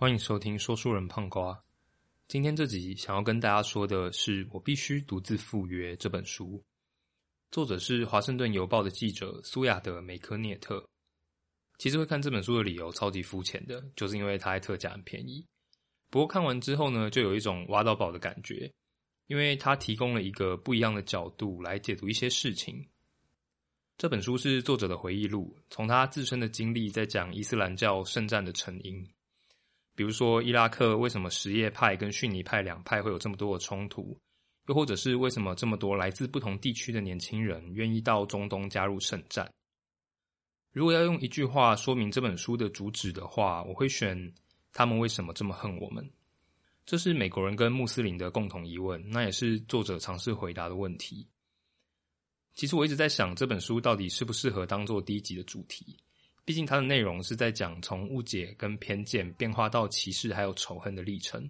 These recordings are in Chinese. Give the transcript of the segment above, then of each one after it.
欢迎收听说书人胖瓜。今天这集想要跟大家说的是，我必须独自赴约这本书。作者是华盛顿邮报的记者苏亚德·梅科涅特。其实会看这本书的理由超级肤浅的，就是因为它在特价很便宜。不过看完之后呢，就有一种挖到宝的感觉，因为它提供了一个不一样的角度来解读一些事情。这本书是作者的回忆录，从他自身的经历在讲伊斯兰教圣战的成因。比如说，伊拉克为什么什叶派跟逊尼派两派会有这么多的冲突？又或者是为什么这么多来自不同地区的年轻人愿意到中东加入圣战？如果要用一句话说明这本书的主旨的话，我会选他们为什么这么恨我们？这是美国人跟穆斯林的共同疑问，那也是作者尝试回答的问题。其实我一直在想，这本书到底适不适合当做第一集的主题？毕竟它的内容是在讲从误解跟偏见变化到歧视还有仇恨的历程，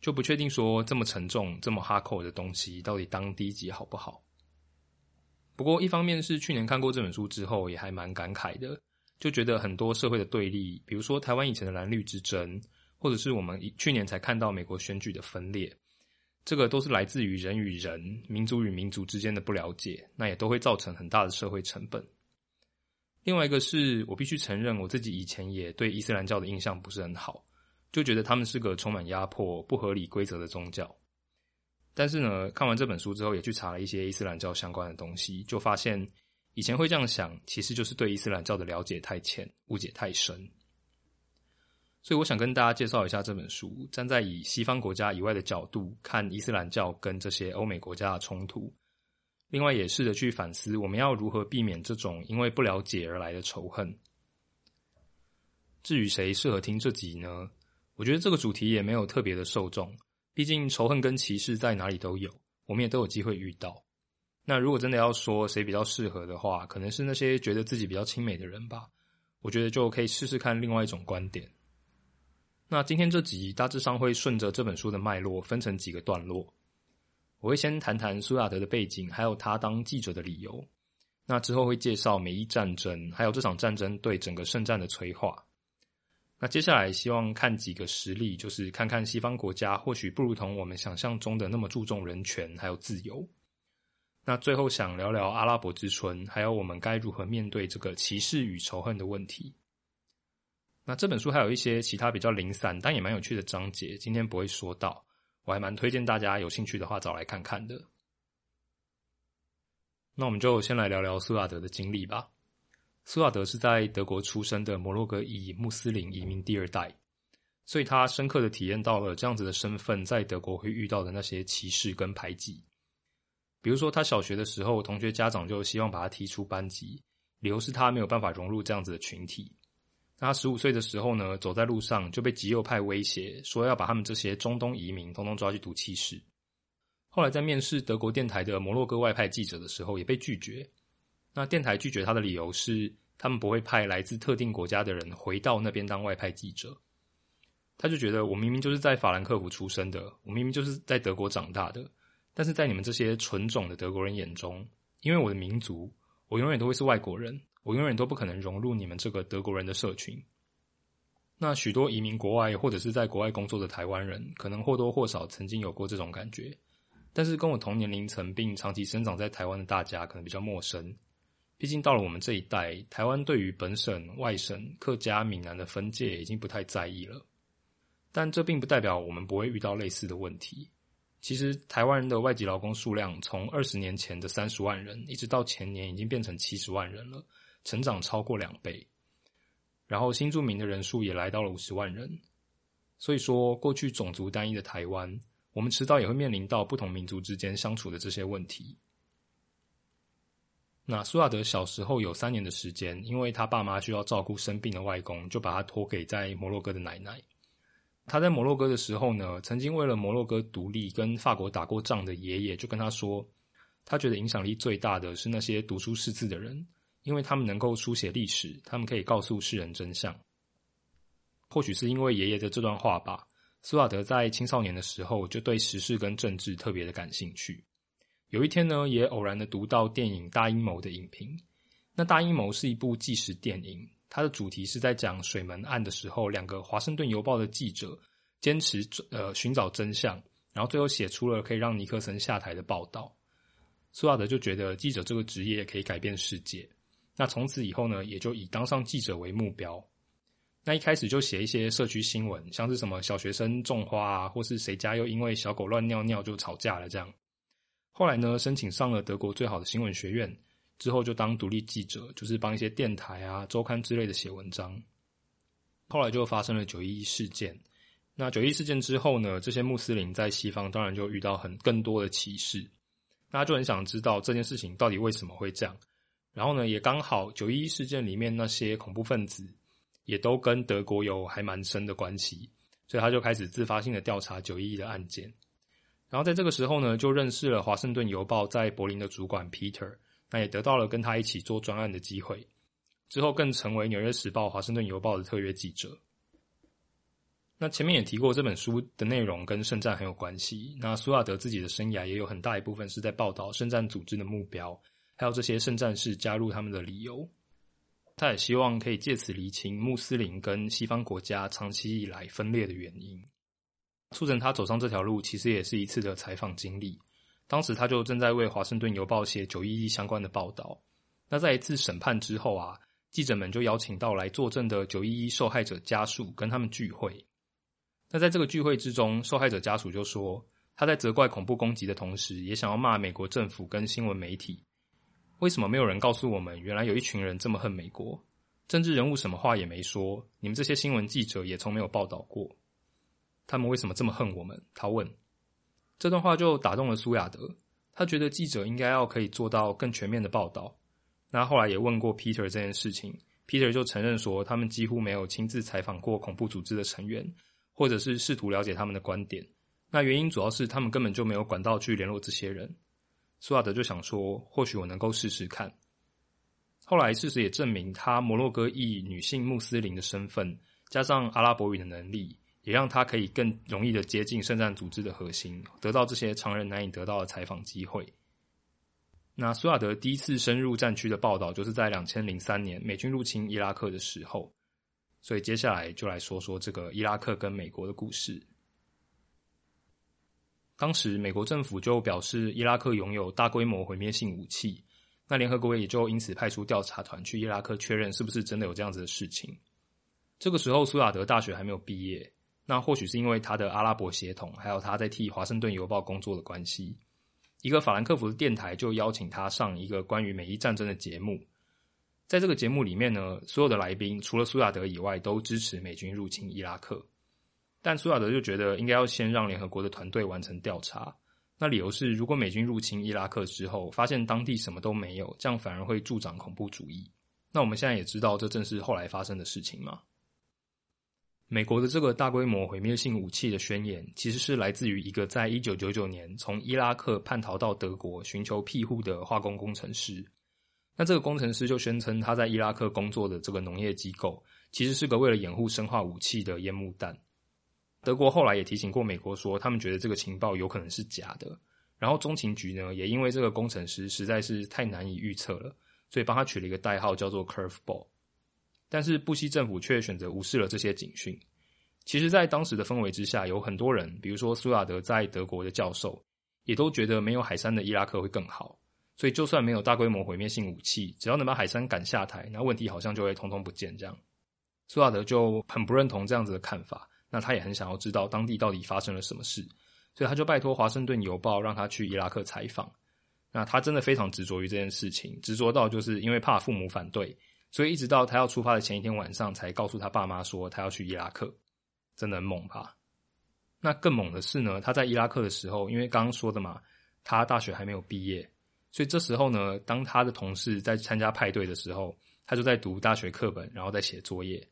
就不确定说这么沉重、这么哈口的东西到底当第一集好不好。不过一方面是去年看过这本书之后，也还蛮感慨的，就觉得很多社会的对立，比如说台湾以前的蓝绿之争，或者是我们去年才看到美国选举的分裂，这个都是来自于人与人、民族与民族之间的不了解，那也都会造成很大的社会成本。另外一个是我必须承认，我自己以前也对伊斯兰教的印象不是很好，就觉得他们是个充满压迫、不合理规则的宗教。但是呢，看完这本书之后，也去查了一些伊斯兰教相关的东西，就发现以前会这样想，其实就是对伊斯兰教的了解太浅、误解太深。所以，我想跟大家介绍一下这本书，站在以西方国家以外的角度看伊斯兰教跟这些欧美国家的冲突。另外，也试着去反思，我们要如何避免这种因为不了解而来的仇恨。至于谁适合听这集呢？我觉得这个主题也没有特别的受众，毕竟仇恨跟歧视在哪里都有，我们也都有机会遇到。那如果真的要说谁比较适合的话，可能是那些觉得自己比较亲美的人吧。我觉得就可以试试看另外一种观点。那今天这集大致上会顺着这本书的脉络，分成几个段落。我会先谈谈苏亚德的背景，还有他当记者的理由。那之后会介绍美伊战争，还有这场战争对整个圣战的催化。那接下来希望看几个实例，就是看看西方国家或许不如同我们想象中的那么注重人权还有自由。那最后想聊聊阿拉伯之春，还有我们该如何面对这个歧视与仇恨的问题。那这本书还有一些其他比较零散但也蛮有趣的章节，今天不会说到。我还蛮推荐大家有兴趣的话找来看看的。那我们就先来聊聊苏亚德的经历吧。苏亚德是在德国出生的摩洛哥裔穆斯林移民第二代，所以他深刻的体验到了这样子的身份在德国会遇到的那些歧视跟排挤。比如说，他小学的时候，同学家长就希望把他踢出班级，理由是他没有办法融入这样子的群体。他十五岁的时候呢，走在路上就被极右派威胁，说要把他们这些中东移民通通抓去读气室。后来在面试德国电台的摩洛哥外派记者的时候，也被拒绝。那电台拒绝他的理由是，他们不会派来自特定国家的人回到那边当外派记者。他就觉得，我明明就是在法兰克福出生的，我明明就是在德国长大的，但是在你们这些纯种的德国人眼中，因为我的民族，我永远都会是外国人。我永远都不可能融入你们这个德国人的社群。那许多移民国外或者是在国外工作的台湾人，可能或多或少曾经有过这种感觉。但是跟我同年龄层并长期生长在台湾的大家，可能比较陌生。毕竟到了我们这一代，台湾对于本省、外省、客家、闽南的分界已经不太在意了。但这并不代表我们不会遇到类似的问题。其实，台湾人的外籍劳工数量从二十年前的三十万人，一直到前年已经变成七十万人了。成长超过两倍，然后新住民的人数也来到了五十万人。所以说，过去种族单一的台湾，我们迟早也会面临到不同民族之间相处的这些问题。那苏亚德小时候有三年的时间，因为他爸妈需要照顾生病的外公，就把他托给在摩洛哥的奶奶。他在摩洛哥的时候呢，曾经为了摩洛哥独立跟法国打过仗的爷爷就跟他说，他觉得影响力最大的是那些读书识字的人。因为他们能够书写历史，他们可以告诉世人真相。或许是因为爷爷的这段话吧，苏瓦德在青少年的时候就对时事跟政治特别的感兴趣。有一天呢，也偶然的读到电影《大阴谋》的影评。那《大阴谋》是一部纪实电影，它的主题是在讲水门案的时候，两个《华盛顿邮报》的记者坚持呃寻找真相，然后最后写出了可以让尼克森下台的报道。苏亚德就觉得记者这个职业可以改变世界，那从此以后呢，也就以当上记者为目标。那一开始就写一些社区新闻，像是什么小学生种花啊，或是谁家又因为小狗乱尿尿就吵架了这样。后来呢，申请上了德国最好的新闻学院。之后就当独立记者，就是帮一些电台啊、周刊之类的写文章。后来就发生了九一一事件。那九一事件之后呢，这些穆斯林在西方当然就遇到很更多的歧视。大家就很想知道这件事情到底为什么会这样。然后呢，也刚好九一一事件里面那些恐怖分子也都跟德国有还蛮深的关系，所以他就开始自发性的调查九一一的案件。然后在这个时候呢，就认识了华盛顿邮报在柏林的主管 Peter。那也得到了跟他一起做专案的机会，之后更成为《纽约时报》《华盛顿邮报》的特约记者。那前面也提过，这本书的内容跟圣战很有关系。那苏亚德自己的生涯也有很大一部分是在报道圣战组织的目标，还有这些圣战士加入他们的理由。他也希望可以借此厘清穆斯林跟西方国家长期以来分裂的原因。促成他走上这条路，其实也是一次的采访经历。当时他就正在为《华盛顿邮报》写九一一相关的报道。那在一次审判之后啊，记者们就邀请到来作证的九一一受害者家属跟他们聚会。那在这个聚会之中，受害者家属就说，他在责怪恐怖攻击的同时，也想要骂美国政府跟新闻媒体。为什么没有人告诉我们，原来有一群人这么恨美国？政治人物什么话也没说，你们这些新闻记者也从没有报道过。他们为什么这么恨我们？他问。这段话就打动了苏亚德，他觉得记者应该要可以做到更全面的报道。那后来也问过 Peter 这件事情，Peter 就承认说，他们几乎没有亲自采访过恐怖组织的成员，或者是试图了解他们的观点。那原因主要是他们根本就没有管道去联络这些人。苏亚德就想说，或许我能够试试看。后来事实也证明，他摩洛哥裔女性穆斯林的身份，加上阿拉伯语的能力。也让他可以更容易的接近圣战组织的核心，得到这些常人难以得到的采访机会。那苏亚德第一次深入战区的报道，就是在两千零三年美军入侵伊拉克的时候。所以接下来就来说说这个伊拉克跟美国的故事。当时美国政府就表示伊拉克拥有大规模毁灭性武器，那联合国也就因此派出调查团去伊拉克确认是不是真的有这样子的事情。这个时候苏亚德大学还没有毕业。那或许是因为他的阿拉伯血统，还有他在替华盛顿邮报工作的关系，一个法兰克福的电台就邀请他上一个关于美伊战争的节目。在这个节目里面呢，所有的来宾除了苏亚德以外，都支持美军入侵伊拉克。但苏亚德就觉得应该要先让联合国的团队完成调查。那理由是，如果美军入侵伊拉克之后，发现当地什么都没有，这样反而会助长恐怖主义。那我们现在也知道，这正是后来发生的事情嘛。美国的这个大规模毁灭性武器的宣言，其实是来自于一个在一九九九年从伊拉克叛逃到德国寻求庇护的化工工程师。那这个工程师就宣称，他在伊拉克工作的这个农业机构，其实是个为了掩护生化武器的烟幕弹。德国后来也提醒过美国说，他们觉得这个情报有可能是假的。然后中情局呢，也因为这个工程师实在是太难以预测了，所以帮他取了一个代号，叫做 Curveball。但是布希政府却选择无视了这些警讯。其实，在当时的氛围之下，有很多人，比如说苏亚德在德国的教授，也都觉得没有海山的伊拉克会更好。所以，就算没有大规模毁灭性武器，只要能把海山赶下台，那问题好像就会通通不见。这样，苏亚德就很不认同这样子的看法。那他也很想要知道当地到底发生了什么事，所以他就拜托《华盛顿邮报》让他去伊拉克采访。那他真的非常执着于这件事情，执着到就是因为怕父母反对。所以一直到他要出发的前一天晚上，才告诉他爸妈说他要去伊拉克，真的很猛吧？那更猛的是呢，他在伊拉克的时候，因为刚刚说的嘛，他大学还没有毕业，所以这时候呢，当他的同事在参加派对的时候，他就在读大学课本，然后在写作业。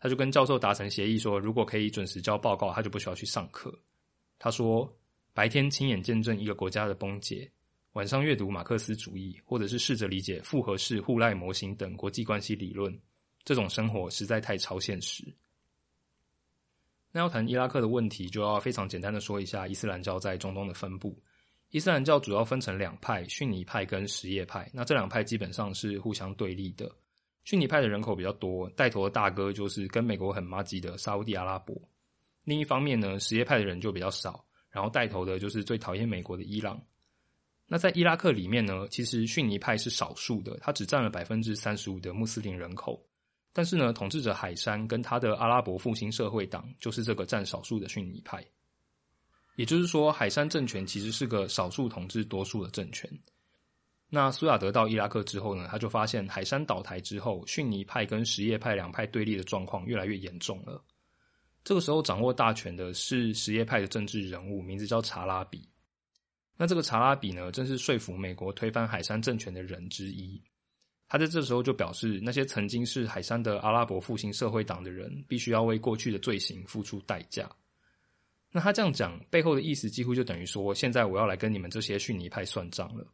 他就跟教授达成协议说，如果可以准时交报告，他就不需要去上课。他说，白天亲眼见证一个国家的崩解。晚上阅读马克思主义，或者是试着理解复合式互赖模型等国际关系理论，这种生活实在太超现实。那要谈伊拉克的问题，就要非常简单的说一下伊斯兰教在中东的分布。伊斯兰教主要分成两派：逊尼派跟什叶派。那这两派基本上是互相对立的。逊尼派的人口比较多，带头的大哥就是跟美国很麻吉的沙地阿拉伯。另一方面呢，什叶派的人就比较少，然后带头的就是最讨厌美国的伊朗。那在伊拉克里面呢，其实逊尼派是少数的，它只占了百分之三十五的穆斯林人口。但是呢，统治者海山跟他的阿拉伯复兴社会党就是这个占少数的逊尼派。也就是说，海山政权其实是个少数统治多数的政权。那苏亚德到伊拉克之后呢，他就发现海山倒台之后，逊尼派跟什叶派两派对立的状况越来越严重了。这个时候掌握大权的是什叶派的政治人物，名字叫查拉比。那这个查拉比呢，正是说服美国推翻海山政权的人之一。他在这时候就表示，那些曾经是海山的阿拉伯复兴社会党的人，必须要为过去的罪行付出代价。那他这样讲背后的意思，几乎就等于说，现在我要来跟你们这些逊尼派算账了。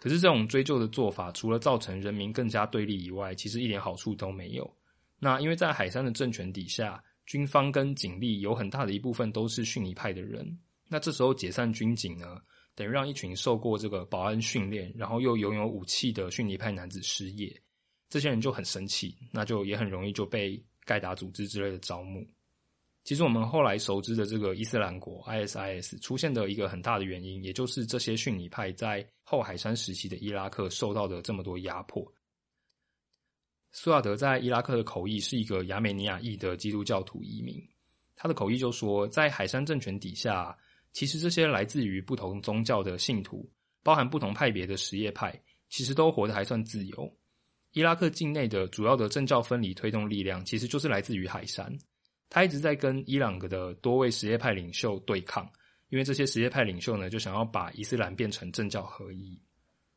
可是这种追究的做法，除了造成人民更加对立以外，其实一点好处都没有。那因为在海山的政权底下。军方跟警力有很大的一部分都是逊尼派的人，那这时候解散军警呢，等于让一群受过这个保安训练，然后又拥有武器的逊尼派男子失业，这些人就很生气，那就也很容易就被盖达组织之类的招募。其实我们后来熟知的这个伊斯兰国 ISIS 出现的一个很大的原因，也就是这些逊尼派在后海山时期的伊拉克受到的这么多压迫。苏亚德在伊拉克的口译是一个亚美尼亚裔的基督教徒移民，他的口译就说，在海山政权底下，其实这些来自于不同宗教的信徒，包含不同派别的什叶派，其实都活得还算自由。伊拉克境内的主要的政教分离推动力量，其实就是来自于海山，他一直在跟伊朗的多位什叶派领袖对抗，因为这些什叶派领袖呢，就想要把伊斯兰变成政教合一。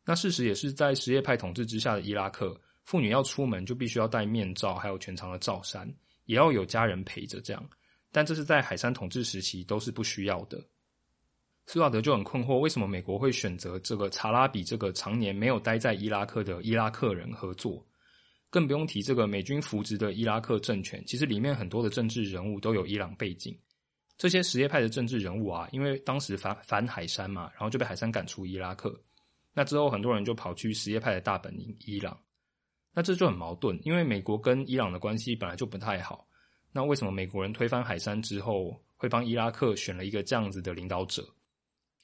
那事实也是在什叶派统治之下的伊拉克。妇女要出门就必须要戴面罩，还有全长的罩衫，也要有家人陪着这样。但这是在海山统治时期都是不需要的。苏亚德就很困惑，为什么美国会选择这个查拉比这个常年没有待在伊拉克的伊拉克人合作？更不用提这个美军扶植的伊拉克政权，其实里面很多的政治人物都有伊朗背景。这些什叶派的政治人物啊，因为当时反反海山嘛，然后就被海山赶出伊拉克。那之后很多人就跑去什叶派的大本营伊朗。那这就很矛盾，因为美国跟伊朗的关系本来就不太好。那为什么美国人推翻海山之后，会帮伊拉克选了一个这样子的领导者？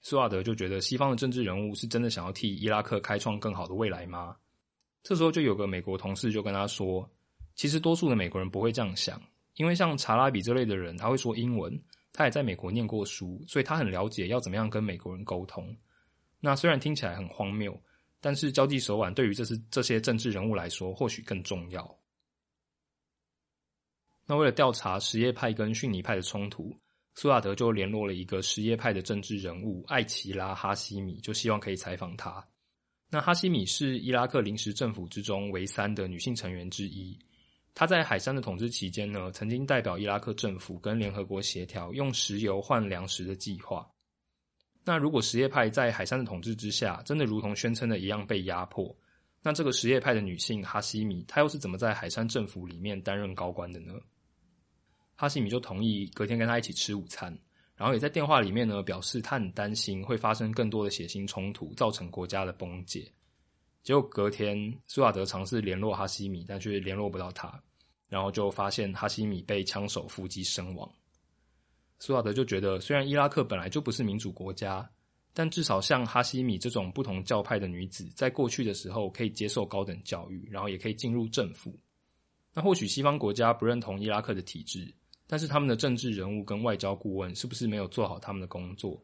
苏瓦德就觉得西方的政治人物是真的想要替伊拉克开创更好的未来吗？这时候就有个美国同事就跟他说，其实多数的美国人不会这样想，因为像查拉比这类的人，他会说英文，他也在美国念过书，所以他很了解要怎么样跟美国人沟通。那虽然听起来很荒谬。但是交际手腕对于这是这些政治人物来说，或许更重要。那为了调查什叶派跟逊尼派的冲突，苏亚德就联络了一个什叶派的政治人物艾奇拉哈希米，就希望可以采访他。那哈希米是伊拉克临时政府之中唯三的女性成员之一。她在海山的统治期间呢，曾经代表伊拉克政府跟联合国协调用石油换粮食的计划。那如果什叶派在海山的统治之下，真的如同宣称的一样被压迫，那这个什叶派的女性哈希米，她又是怎么在海山政府里面担任高官的呢？哈希米就同意隔天跟他一起吃午餐，然后也在电话里面呢表示他很担心会发生更多的血腥冲突，造成国家的崩解。结果隔天苏亚德尝试联络哈希米，但却联络不到他，然后就发现哈希米被枪手伏击身亡。苏瓦德就觉得，虽然伊拉克本来就不是民主国家，但至少像哈希米这种不同教派的女子，在过去的时候可以接受高等教育，然后也可以进入政府。那或许西方国家不认同伊拉克的体制，但是他们的政治人物跟外交顾问是不是没有做好他们的工作？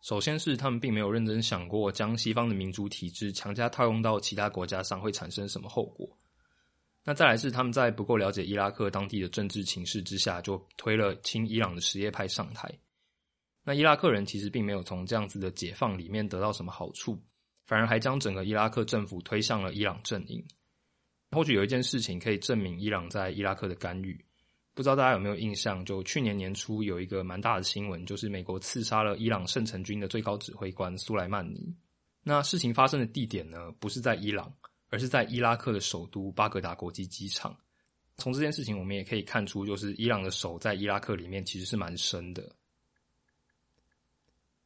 首先是他们并没有认真想过，将西方的民主体制强加套用到其他国家上会产生什么后果。那再来是他们在不够了解伊拉克当地的政治情势之下，就推了亲伊朗的什叶派上台。那伊拉克人其实并没有从这样子的解放里面得到什么好处，反而还将整个伊拉克政府推向了伊朗阵营。或许有一件事情可以证明伊朗在伊拉克的干预，不知道大家有没有印象？就去年年初有一个蛮大的新闻，就是美国刺杀了伊朗圣城军的最高指挥官苏莱曼尼。那事情发生的地点呢，不是在伊朗。而是在伊拉克的首都巴格达国际机场。从这件事情，我们也可以看出，就是伊朗的手在伊拉克里面其实是蛮深的。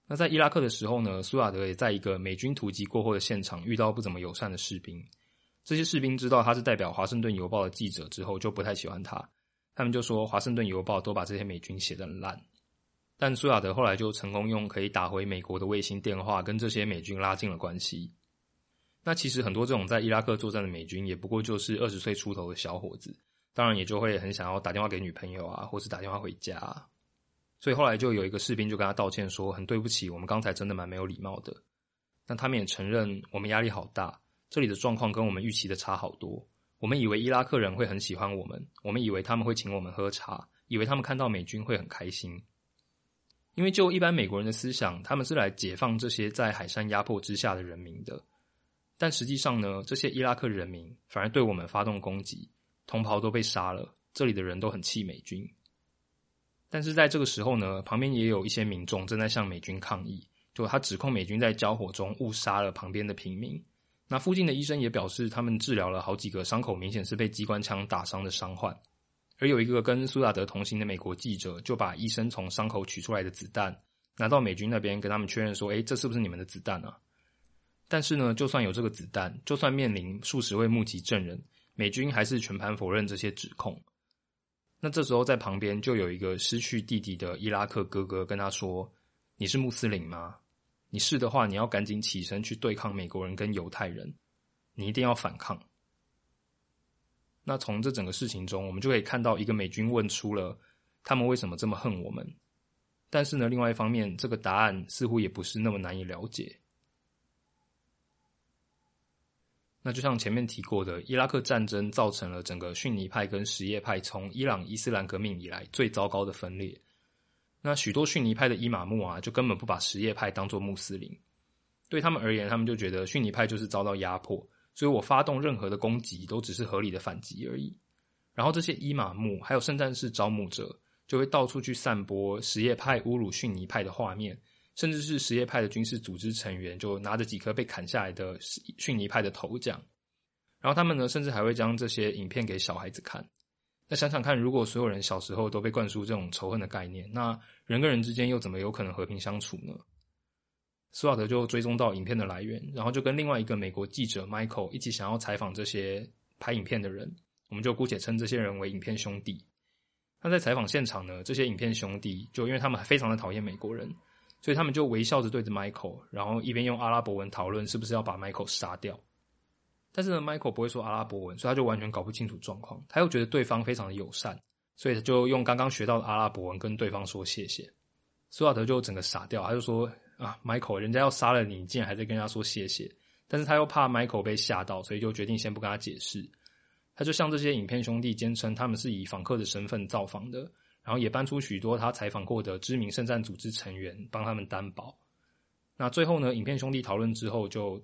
那在伊拉克的时候呢，苏亚德也在一个美军突击过后的现场遇到不怎么友善的士兵。这些士兵知道他是代表《华盛顿邮报》的记者之后，就不太喜欢他。他们就说，《华盛顿邮报》都把这些美军写得很烂。但苏亚德后来就成功用可以打回美国的卫星电话，跟这些美军拉近了关系。那其实很多这种在伊拉克作战的美军，也不过就是二十岁出头的小伙子，当然也就会很想要打电话给女朋友啊，或是打电话回家。所以后来就有一个士兵就跟他道歉说：“很对不起，我们刚才真的蛮没有礼貌的。”那他们也承认，我们压力好大，这里的状况跟我们预期的差好多。我们以为伊拉克人会很喜欢我们，我们以为他们会请我们喝茶，以为他们看到美军会很开心。因为就一般美国人的思想，他们是来解放这些在海山压迫之下的人民的。但实际上呢，这些伊拉克人民反而对我们发动攻击，同袍都被杀了。这里的人都很气美军。但是在这个时候呢，旁边也有一些民众正在向美军抗议，就他指控美军在交火中误杀了旁边的平民。那附近的医生也表示，他们治疗了好几个伤口明显是被机关枪打伤的伤患。而有一个跟苏亚德同行的美国记者，就把医生从伤口取出来的子弹拿到美军那边，跟他们确认说：“哎，这是不是你们的子弹啊？”但是呢，就算有这个子弹，就算面临数十位目击证人，美军还是全盘否认这些指控。那这时候在旁边就有一个失去弟弟的伊拉克哥哥跟他说：“你是穆斯林吗？你是的话，你要赶紧起身去对抗美国人跟犹太人，你一定要反抗。”那从这整个事情中，我们就可以看到一个美军问出了他们为什么这么恨我们，但是呢，另外一方面，这个答案似乎也不是那么难以了解。那就像前面提过的，伊拉克战争造成了整个逊尼派跟什叶派从伊朗伊斯兰革命以来最糟糕的分裂。那许多逊尼派的伊玛目啊，就根本不把什叶派当作穆斯林，对他们而言，他们就觉得逊尼派就是遭到压迫，所以我发动任何的攻击都只是合理的反击而已。然后这些伊玛目还有圣战士招募者，就会到处去散播什叶派侮辱逊尼派的画面。甚至是什叶派的军事组织成员，就拿着几颗被砍下来的逊尼派的头奖，然后他们呢，甚至还会将这些影片给小孩子看。那想想看，如果所有人小时候都被灌输这种仇恨的概念，那人跟人之间又怎么有可能和平相处呢？斯瓦德就追踪到影片的来源，然后就跟另外一个美国记者 Michael 一起想要采访这些拍影片的人，我们就姑且称这些人为影片兄弟。那在采访现场呢，这些影片兄弟就因为他们非常的讨厌美国人。所以他们就微笑着对着 Michael，然后一边用阿拉伯文讨论是不是要把 Michael 杀掉。但是呢，Michael 不会说阿拉伯文，所以他就完全搞不清楚状况。他又觉得对方非常的友善，所以他就用刚刚学到的阿拉伯文跟对方说谢谢。苏亚德就整个傻掉，他就说：“啊，Michael，人家要杀了你，竟然还在跟人家说谢谢。”但是他又怕 Michael 被吓到，所以就决定先不跟他解释。他就向这些影片兄弟坚称，他们是以访客的身份造访的。然后也搬出许多他采访过的知名圣战组织成员，帮他们担保。那最后呢，影片兄弟讨论之后，就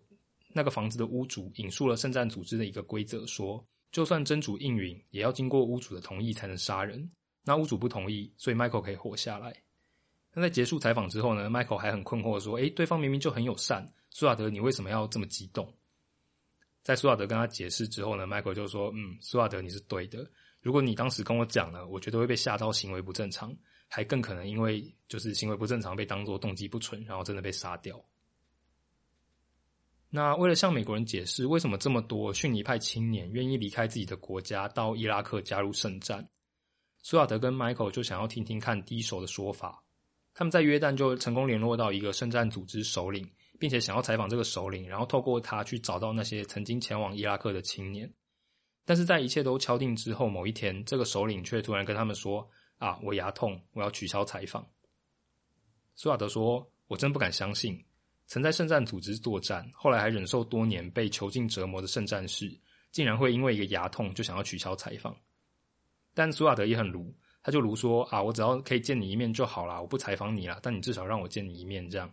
那个房子的屋主引述了圣战组织的一个规则，说就算真主应允，也要经过屋主的同意才能杀人。那屋主不同意，所以 Michael 可以活下来。那在结束采访之后呢，Michael 还很困惑说：“诶，对方明明就很友善，苏亚德，你为什么要这么激动？”在苏亚德跟他解释之后呢，Michael 就说：“嗯，苏亚德，你是对的。”如果你当时跟我讲了，我觉得会被吓到，行为不正常，还更可能因为就是行为不正常被当作动机不纯，然后真的被杀掉。那为了向美国人解释为什么这么多逊尼派青年愿意离开自己的国家到伊拉克加入圣战，苏亚德跟 Michael 就想要听听看第一手的说法。他们在约旦就成功联络到一个圣战组织首领，并且想要采访这个首领，然后透过他去找到那些曾经前往伊拉克的青年。但是在一切都敲定之后，某一天，这个首领却突然跟他们说：“啊，我牙痛，我要取消采访。”苏亚德说：“我真不敢相信，曾在圣战组织作战，后来还忍受多年被囚禁折磨的圣战士，竟然会因为一个牙痛就想要取消采访。”但苏亚德也很卢，他就卢说：“啊，我只要可以见你一面就好了，我不采访你了，但你至少让我见你一面，这样。”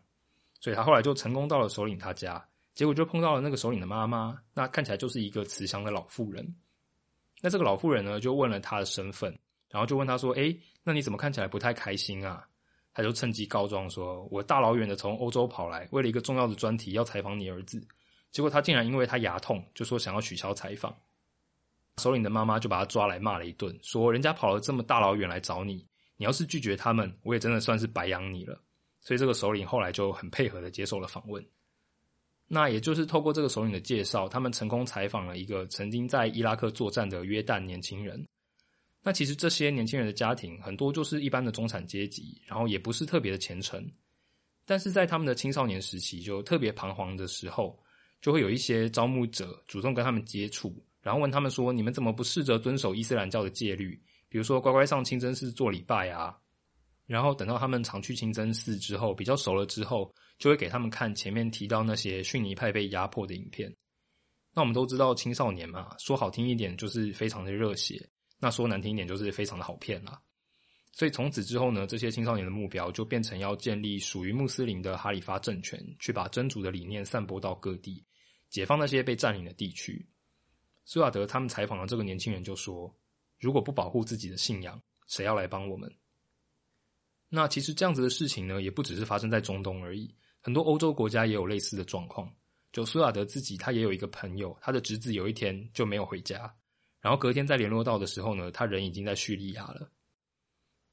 所以他后来就成功到了首领他家，结果就碰到了那个首领的妈妈，那看起来就是一个慈祥的老妇人。那这个老妇人呢，就问了他的身份，然后就问他说：“哎，那你怎么看起来不太开心啊？”他就趁机告状说：“我大老远的从欧洲跑来，为了一个重要的专题要采访你儿子，结果他竟然因为他牙痛，就说想要取消采访。”首领的妈妈就把他抓来骂了一顿，说：“人家跑了这么大老远来找你，你要是拒绝他们，我也真的算是白养你了。”所以这个首领后来就很配合的接受了访问。那也就是透过这个首领的介绍，他们成功采访了一个曾经在伊拉克作战的约旦年轻人。那其实这些年轻人的家庭很多就是一般的中产阶级，然后也不是特别的虔诚。但是在他们的青少年时期，就特别彷徨的时候，就会有一些招募者主动跟他们接触，然后问他们说：“你们怎么不试着遵守伊斯兰教的戒律？比如说乖乖上清真寺做礼拜啊？”然后等到他们常去清真寺之后，比较熟了之后。就会给他们看前面提到那些逊尼派被压迫的影片。那我们都知道青少年嘛，说好听一点就是非常的热血，那说难听一点就是非常的好骗啦。所以从此之后呢，这些青少年的目标就变成要建立属于穆斯林的哈里发政权，去把真主的理念散播到各地，解放那些被占领的地区。苏亚德他们采访了这个年轻人就说：“如果不保护自己的信仰，谁要来帮我们？”那其实这样子的事情呢，也不只是发生在中东而已。很多欧洲国家也有类似的状况。就苏亚德自己，他也有一个朋友，他的侄子有一天就没有回家，然后隔天再联络到的时候呢，他人已经在叙利亚了。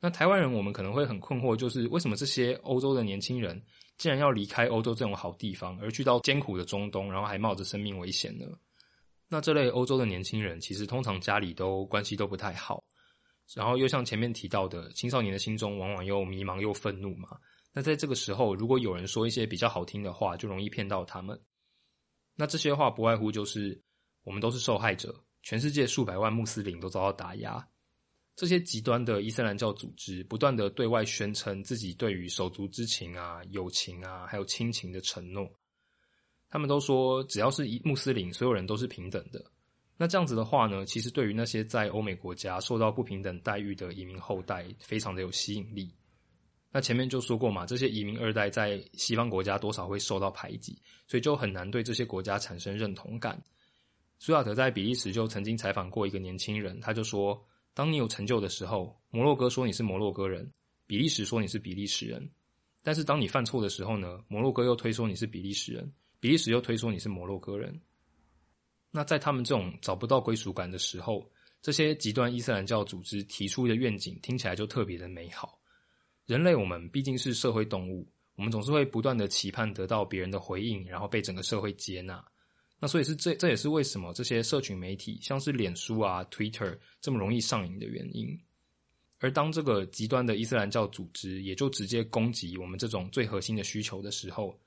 那台湾人我们可能会很困惑，就是为什么这些欧洲的年轻人竟然要离开欧洲这种好地方，而去到艰苦的中东，然后还冒着生命危险呢？那这类欧洲的年轻人，其实通常家里都关系都不太好，然后又像前面提到的，青少年的心中往往又迷茫又愤怒嘛。那在这个时候，如果有人说一些比较好听的话，就容易骗到他们。那这些话不外乎就是我们都是受害者，全世界数百万穆斯林都遭到打压。这些极端的伊斯兰教组织不断的对外宣称自己对于手足之情啊、友情啊，还有亲情的承诺。他们都说只要是穆斯林，所有人都是平等的。那这样子的话呢，其实对于那些在欧美国家受到不平等待遇的移民后代，非常的有吸引力。那前面就说过嘛，这些移民二代在西方国家多少会受到排挤，所以就很难对这些国家产生认同感。苏亚德在比利时就曾经采访过一个年轻人，他就说：当你有成就的时候，摩洛哥说你是摩洛哥人，比利时说你是比利时人；但是当你犯错的时候呢，摩洛哥又推说你是比利时人，比利时又推说你是摩洛哥人。那在他们这种找不到归属感的时候，这些极端伊斯兰教组织提出的愿景听起来就特别的美好。人类，我们毕竟是社会动物，我们总是会不断的期盼得到别人的回应，然后被整个社会接纳。那所以是这，这也是为什么这些社群媒体，像是脸书啊、Twitter 这么容易上瘾的原因。而当这个极端的伊斯兰教组织也就直接攻击我们这种最核心的需求的时候，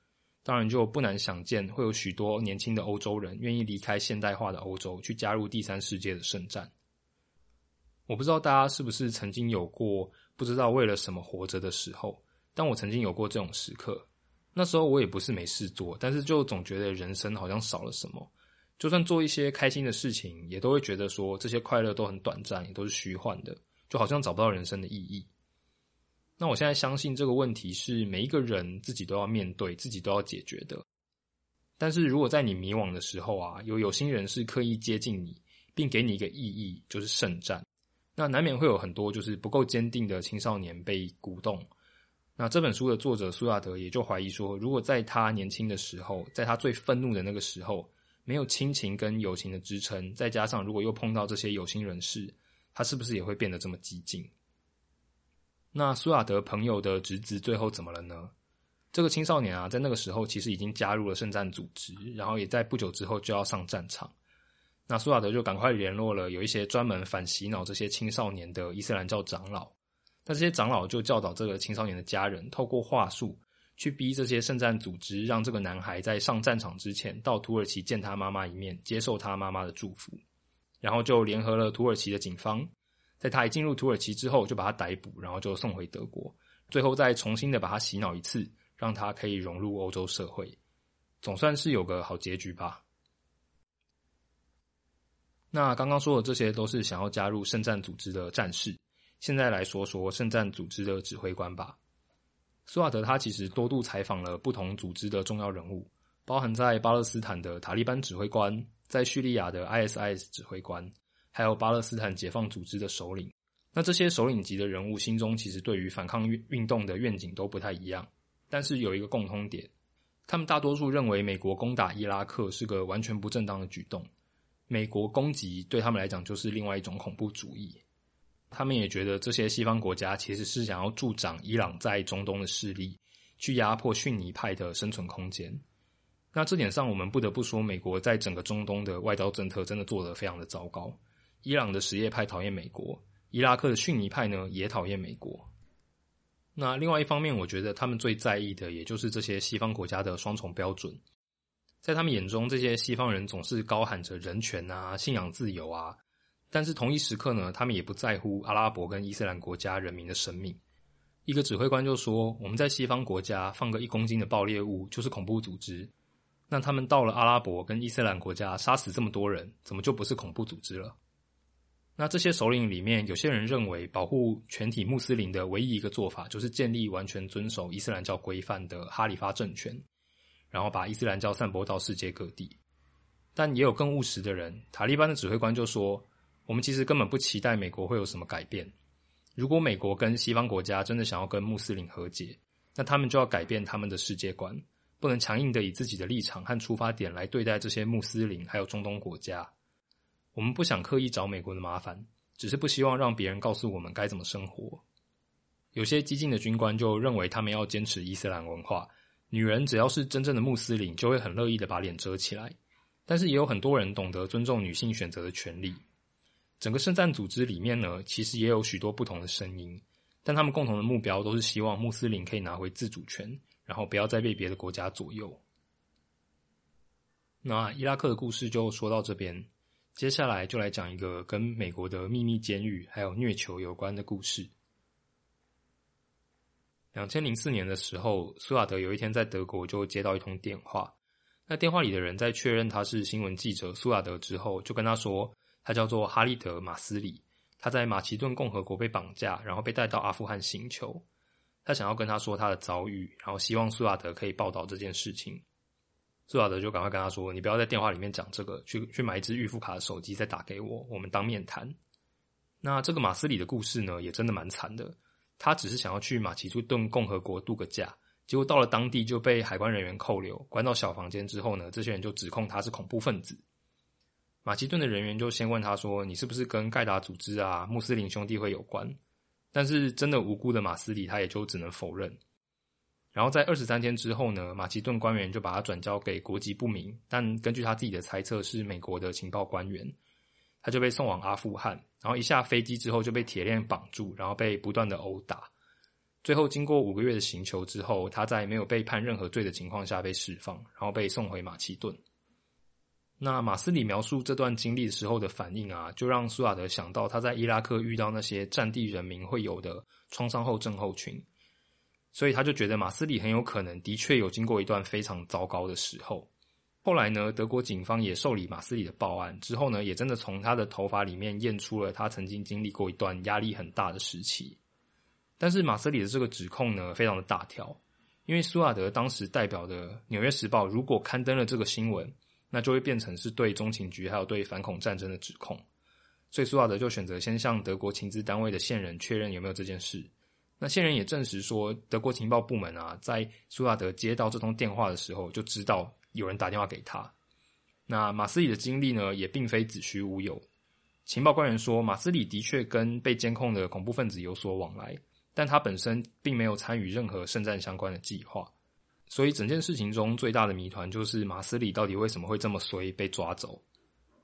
当然就不难想见，会有许多年轻的欧洲人愿意离开现代化的欧洲，去加入第三世界的圣战。我不知道大家是不是曾经有过。不知道为了什么活着的时候，但我曾经有过这种时刻。那时候我也不是没事做，但是就总觉得人生好像少了什么。就算做一些开心的事情，也都会觉得说这些快乐都很短暂，也都是虚幻的，就好像找不到人生的意义。那我现在相信这个问题是每一个人自己都要面对、自己都要解决的。但是如果在你迷惘的时候啊，有有心人是刻意接近你，并给你一个意义，就是圣战。那难免会有很多就是不够坚定的青少年被鼓动。那这本书的作者苏亚德也就怀疑说，如果在他年轻的时候，在他最愤怒的那个时候，没有亲情跟友情的支撑，再加上如果又碰到这些有心人士，他是不是也会变得这么激进？那苏亚德朋友的侄子最后怎么了呢？这个青少年啊，在那个时候其实已经加入了圣战组织，然后也在不久之后就要上战场。那苏亚德就赶快联络了有一些专门反洗脑这些青少年的伊斯兰教长老，那这些长老就教导这个青少年的家人，透过话术去逼这些圣战组织，让这个男孩在上战场之前到土耳其见他妈妈一面，接受他妈妈的祝福，然后就联合了土耳其的警方，在他一进入土耳其之后，就把他逮捕，然后就送回德国，最后再重新的把他洗脑一次，让他可以融入欧洲社会，总算是有个好结局吧。那刚刚说的这些都是想要加入圣战组织的战士。现在来说说圣战组织的指挥官吧。苏瓦德他其实多度采访了不同组织的重要人物，包含在巴勒斯坦的塔利班指挥官，在叙利亚的 ISIS 指挥官，还有巴勒斯坦解放组织的首领。那这些首领级的人物心中其实对于反抗运运动的愿景都不太一样，但是有一个共通点，他们大多数认为美国攻打伊拉克是个完全不正当的举动。美国攻击对他们来讲就是另外一种恐怖主义。他们也觉得这些西方国家其实是想要助长伊朗在中东的势力，去压迫逊尼派的生存空间。那这点上，我们不得不说，美国在整个中东的外交政策真的做得非常的糟糕。伊朗的什叶派讨厌美国，伊拉克的逊尼派呢也讨厌美国。那另外一方面，我觉得他们最在意的，也就是这些西方国家的双重标准。在他们眼中，这些西方人总是高喊着人权啊、信仰自由啊，但是同一时刻呢，他们也不在乎阿拉伯跟伊斯兰国家人民的生命。一个指挥官就说：“我们在西方国家放个一公斤的爆裂物就是恐怖组织，那他们到了阿拉伯跟伊斯兰国家杀死这么多人，怎么就不是恐怖组织了？”那这些首领里面，有些人认为保护全体穆斯林的唯一一个做法，就是建立完全遵守伊斯兰教规范的哈里发政权，然后把伊斯兰教散播到世界各地。但也有更务实的人，塔利班的指挥官就说：“我们其实根本不期待美国会有什么改变。如果美国跟西方国家真的想要跟穆斯林和解，那他们就要改变他们的世界观，不能强硬的以自己的立场和出发点来对待这些穆斯林还有中东国家。”我们不想刻意找美国的麻烦，只是不希望让别人告诉我们该怎么生活。有些激进的军官就认为他们要坚持伊斯兰文化，女人只要是真正的穆斯林，就会很乐意的把脸遮起来。但是也有很多人懂得尊重女性选择的权利。整个圣战组织里面呢，其实也有许多不同的声音，但他们共同的目标都是希望穆斯林可以拿回自主权，然后不要再被别的国家左右。那伊拉克的故事就说到这边。接下来就来讲一个跟美国的秘密监狱还有虐囚有关的故事。两千零四年的时候，苏亚德有一天在德国就接到一通电话。那电话里的人在确认他是新闻记者苏亚德之后，就跟他说，他叫做哈利德马斯里，他在马其顿共和国被绑架，然后被带到阿富汗刑求。他想要跟他说他的遭遇，然后希望苏亚德可以报道这件事情。苏亚德就赶快跟他说：“你不要在电话里面讲这个，去去买一支预付卡的手机再打给我，我们当面谈。”那这个马斯里的故事呢，也真的蛮惨的。他只是想要去马其顿共和国度个假，结果到了当地就被海关人员扣留，关到小房间之后呢，这些人就指控他是恐怖分子。马其顿的人员就先问他说：“你是不是跟盖达组织啊、穆斯林兄弟会有关？”但是真的无辜的马斯里，他也就只能否认。然后在二十三天之后呢，马其顿官员就把他转交给国籍不明，但根据他自己的猜测是美国的情报官员，他就被送往阿富汗。然后一下飞机之后就被铁链绑住，然后被不断的殴打。最后经过五个月的刑求之后，他在没有被判任何罪的情况下被释放，然后被送回马其顿。那马斯里描述这段经历的时候的反应啊，就让苏亚德想到他在伊拉克遇到那些战地人民会有的创伤后症候群。所以他就觉得马斯里很有可能的确有经过一段非常糟糕的时候。后来呢，德国警方也受理马斯里的报案之后呢，也真的从他的头发里面验出了他曾经经历过一段压力很大的时期。但是马斯里的这个指控呢，非常的大条，因为苏亚德当时代表的《纽约时报》如果刊登了这个新闻，那就会变成是对中情局还有对反恐战争的指控。所以苏亚德就选择先向德国情资单位的线人确认有没有这件事。那线人也证实说，德国情报部门啊，在苏亚德接到这通电话的时候，就知道有人打电话给他。那马斯里的经历呢，也并非子虚乌有。情报官员说，马斯里的确跟被监控的恐怖分子有所往来，但他本身并没有参与任何圣战相关的计划。所以整件事情中最大的谜团就是马斯里到底为什么会这么衰被抓走？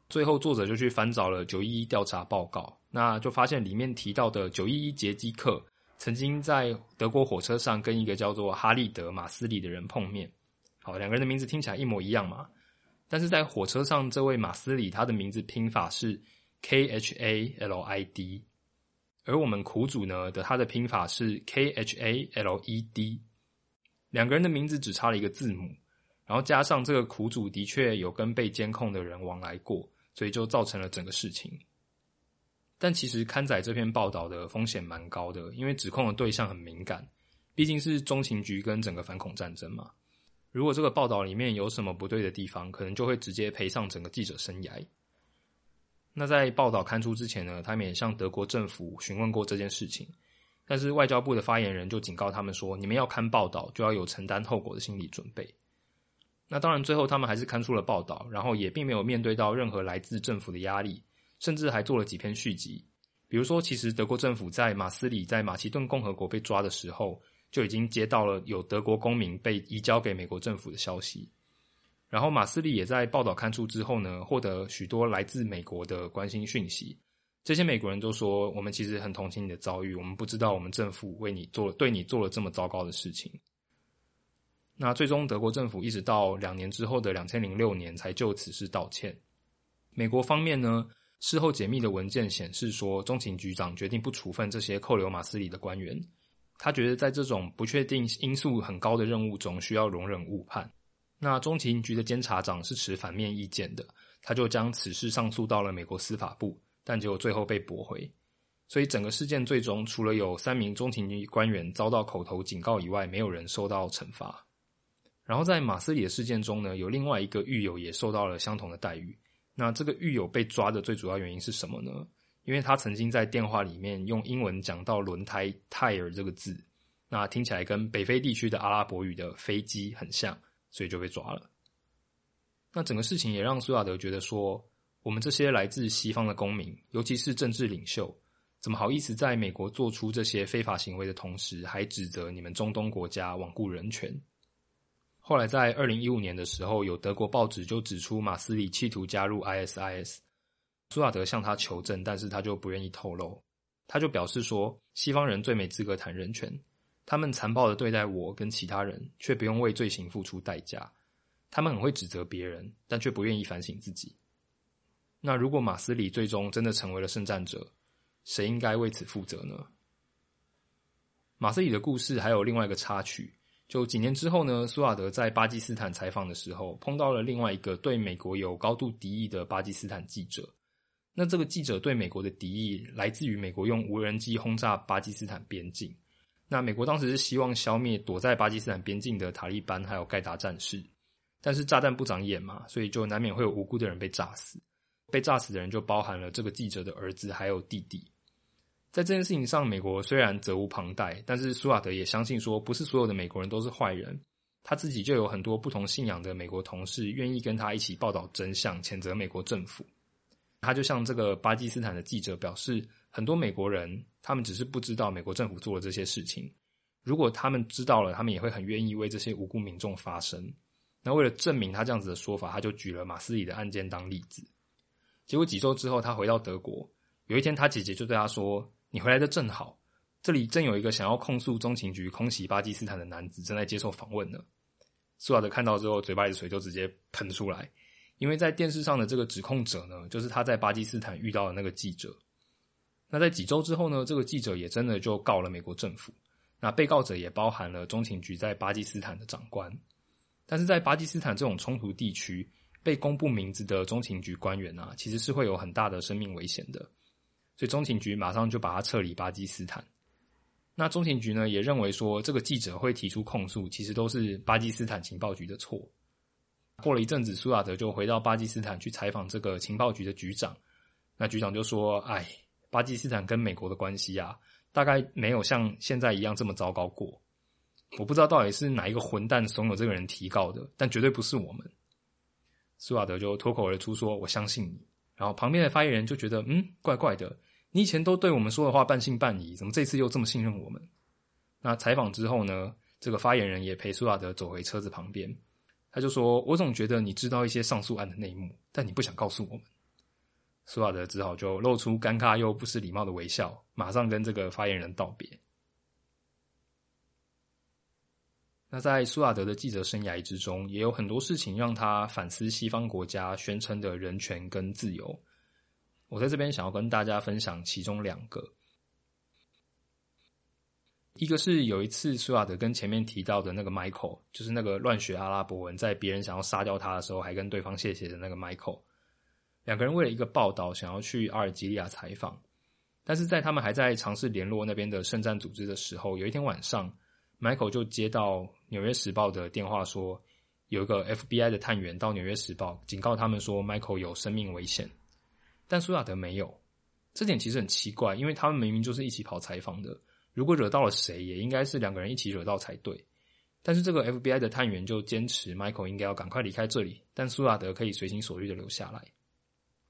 最后作者就去翻找了九一一调查报告，那就发现里面提到的九一一劫机客。曾经在德国火车上跟一个叫做哈利德·马斯里的人碰面，好，两个人的名字听起来一模一样嘛。但是在火车上，这位马斯里他的名字拼法是 K H A L I D，而我们苦主呢的他的拼法是 K H A L E D，两个人的名字只差了一个字母，然后加上这个苦主的确有跟被监控的人往来过，所以就造成了整个事情。但其实刊载这篇报道的风险蛮高的，因为指控的对象很敏感，毕竟是中情局跟整个反恐战争嘛。如果这个报道里面有什么不对的地方，可能就会直接赔上整个记者生涯。那在报道刊出之前呢，他们也向德国政府询问过这件事情，但是外交部的发言人就警告他们说：“你们要看报道，就要有承担后果的心理准备。”那当然，最后他们还是刊出了报道，然后也并没有面对到任何来自政府的压力。甚至还做了几篇续集，比如说，其实德国政府在马斯里在马其顿共和国被抓的时候，就已经接到了有德国公民被移交给美国政府的消息。然后马斯里也在报道刊出之后呢，获得许多来自美国的关心讯息。这些美国人都说，我们其实很同情你的遭遇，我们不知道我们政府为你做对你做了这么糟糕的事情。那最终德国政府一直到两年之后的两千零六年才就此事道歉。美国方面呢，事后解密的文件显示说，中情局长决定不处分这些扣留马斯里的官员，他觉得在这种不确定因素很高的任务中，需要容忍误判。那中情局的监察长是持反面意见的，他就将此事上诉到了美国司法部，但结果最后被驳回。所以整个事件最终除了有三名中情局官员遭到口头警告以外，没有人受到惩罚。然后在马斯里的事件中呢，有另外一个狱友也受到了相同的待遇。那这个狱友被抓的最主要原因是什么呢？因为他曾经在电话里面用英文讲到轮胎 tire 这个字，那听起来跟北非地区的阿拉伯语的飞机很像。所以就被抓了。那整个事情也让苏亚德觉得说，我们这些来自西方的公民，尤其是政治领袖，怎么好意思在美国做出这些非法行为的同时，还指责你们中东国家罔顾人权？后来在二零一五年的时候，有德国报纸就指出马斯里企图加入 ISIS，苏亚德向他求证，但是他就不愿意透露。他就表示说，西方人最没资格谈人权。他们残暴的对待我跟其他人，却不用为罪行付出代价。他们很会指责别人，但却不愿意反省自己。那如果马斯里最终真的成为了圣战者，谁应该为此负责呢？马斯里的故事还有另外一个插曲。就几年之后呢，苏瓦德在巴基斯坦采访的时候，碰到了另外一个对美国有高度敌意的巴基斯坦记者。那这个记者对美国的敌意来自于美国用无人机轰炸巴基斯坦边境。那美国当时是希望消灭躲在巴基斯坦边境的塔利班还有盖达战士，但是炸弹不长眼嘛，所以就难免会有无辜的人被炸死。被炸死的人就包含了这个记者的儿子还有弟弟。在这件事情上，美国虽然责无旁贷，但是苏瓦德也相信说，不是所有的美国人都是坏人。他自己就有很多不同信仰的美国同事愿意跟他一起报道真相，谴责美国政府。他就向这个巴基斯坦的记者表示。很多美国人，他们只是不知道美国政府做了这些事情。如果他们知道了，他们也会很愿意为这些无辜民众发声。那为了证明他这样子的说法，他就举了马斯里的案件当例子。结果几周之后，他回到德国，有一天他姐姐就对他说：“你回来的正好，这里正有一个想要控诉中情局空袭巴基斯坦的男子正在接受访问呢。”苏瓦德看到之后，嘴巴里的水就直接喷出来，因为在电视上的这个指控者呢，就是他在巴基斯坦遇到的那个记者。那在几周之后呢？这个记者也真的就告了美国政府。那被告者也包含了中情局在巴基斯坦的长官。但是在巴基斯坦这种冲突地区，被公布名字的中情局官员啊，其实是会有很大的生命危险的。所以中情局马上就把他撤离巴基斯坦。那中情局呢，也认为说这个记者会提出控诉，其实都是巴基斯坦情报局的错。过了一阵子，苏亚德就回到巴基斯坦去采访这个情报局的局长。那局长就说：“哎。”巴基斯坦跟美国的关系啊，大概没有像现在一样这么糟糕过。我不知道到底是哪一个混蛋怂恿这个人提告的，但绝对不是我们。苏瓦德就脱口而出说：“我相信你。”然后旁边的发言人就觉得：“嗯，怪怪的。你以前都对我们说的话半信半疑，怎么这次又这么信任我们？”那采访之后呢，这个发言人也陪苏瓦德走回车子旁边，他就说：“我总觉得你知道一些上诉案的内幕，但你不想告诉我们。”苏瓦德只好就露出尴尬又不失礼貌的微笑，马上跟这个发言人道别。那在苏亚德的记者生涯之中，也有很多事情让他反思西方国家宣称的人权跟自由。我在这边想要跟大家分享其中两个，一个是有一次苏亚德跟前面提到的那个 Michael，就是那个乱学阿拉伯文，在别人想要杀掉他的时候，还跟对方谢谢的那个 Michael。两个人为了一个报道，想要去阿尔及利亚采访，但是在他们还在尝试联络那边的圣战组织的时候，有一天晚上，Michael 就接到《纽约时报》的电话，说有一个 FBI 的探员到《纽约时报》警告他们说，Michael 有生命危险，但苏亚德没有。这点其实很奇怪，因为他们明明就是一起跑采访的，如果惹到了谁，也应该是两个人一起惹到才对。但是这个 FBI 的探员就坚持 Michael 应该要赶快离开这里，但苏亚德可以随心所欲的留下来。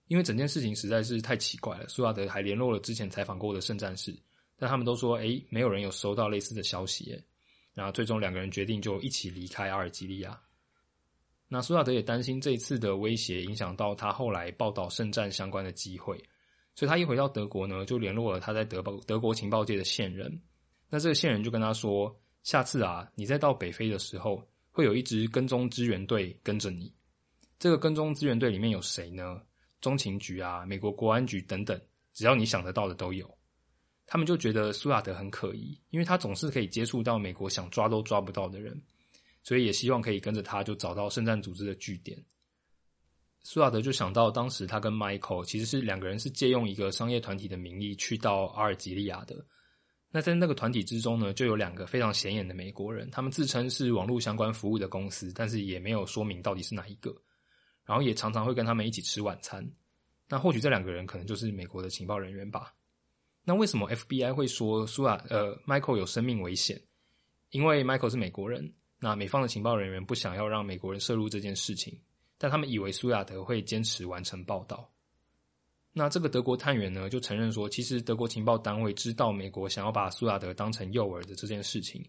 因为整件事情实在是太奇怪了，苏亚德还联络了之前采访过的圣战士，但他们都说，哎，没有人有收到类似的消息。然后最终两个人决定就一起离开阿尔及利亚。那苏亚德也担心这一次的威胁影响到他后来报道圣战相关的机会，所以他一回到德国呢，就联络了他在德报德国情报界的线人。那这个线人就跟他说：“下次啊，你再到北非的时候，会有一支跟踪支援队跟着你。这个跟踪支援队里面有谁呢？中情局啊、美国国安局等等，只要你想得到的都有。他们就觉得苏亚德很可疑，因为他总是可以接触到美国想抓都抓不到的人。”所以也希望可以跟着他，就找到圣战组织的据点。苏亚德就想到，当时他跟 Michael 其实是两个人是借用一个商业团体的名义去到阿尔及利亚的。那在那个团体之中呢，就有两个非常显眼的美国人，他们自称是网络相关服务的公司，但是也没有说明到底是哪一个。然后也常常会跟他们一起吃晚餐。那或许这两个人可能就是美国的情报人员吧。那为什么 FBI 会说苏亚呃 Michael 有生命危险？因为 Michael 是美国人。那美方的情报人员不想要让美国人涉入这件事情，但他们以为苏亚德会坚持完成报道。那这个德国探员呢，就承认说，其实德国情报单位知道美国想要把苏亚德当成诱饵的这件事情，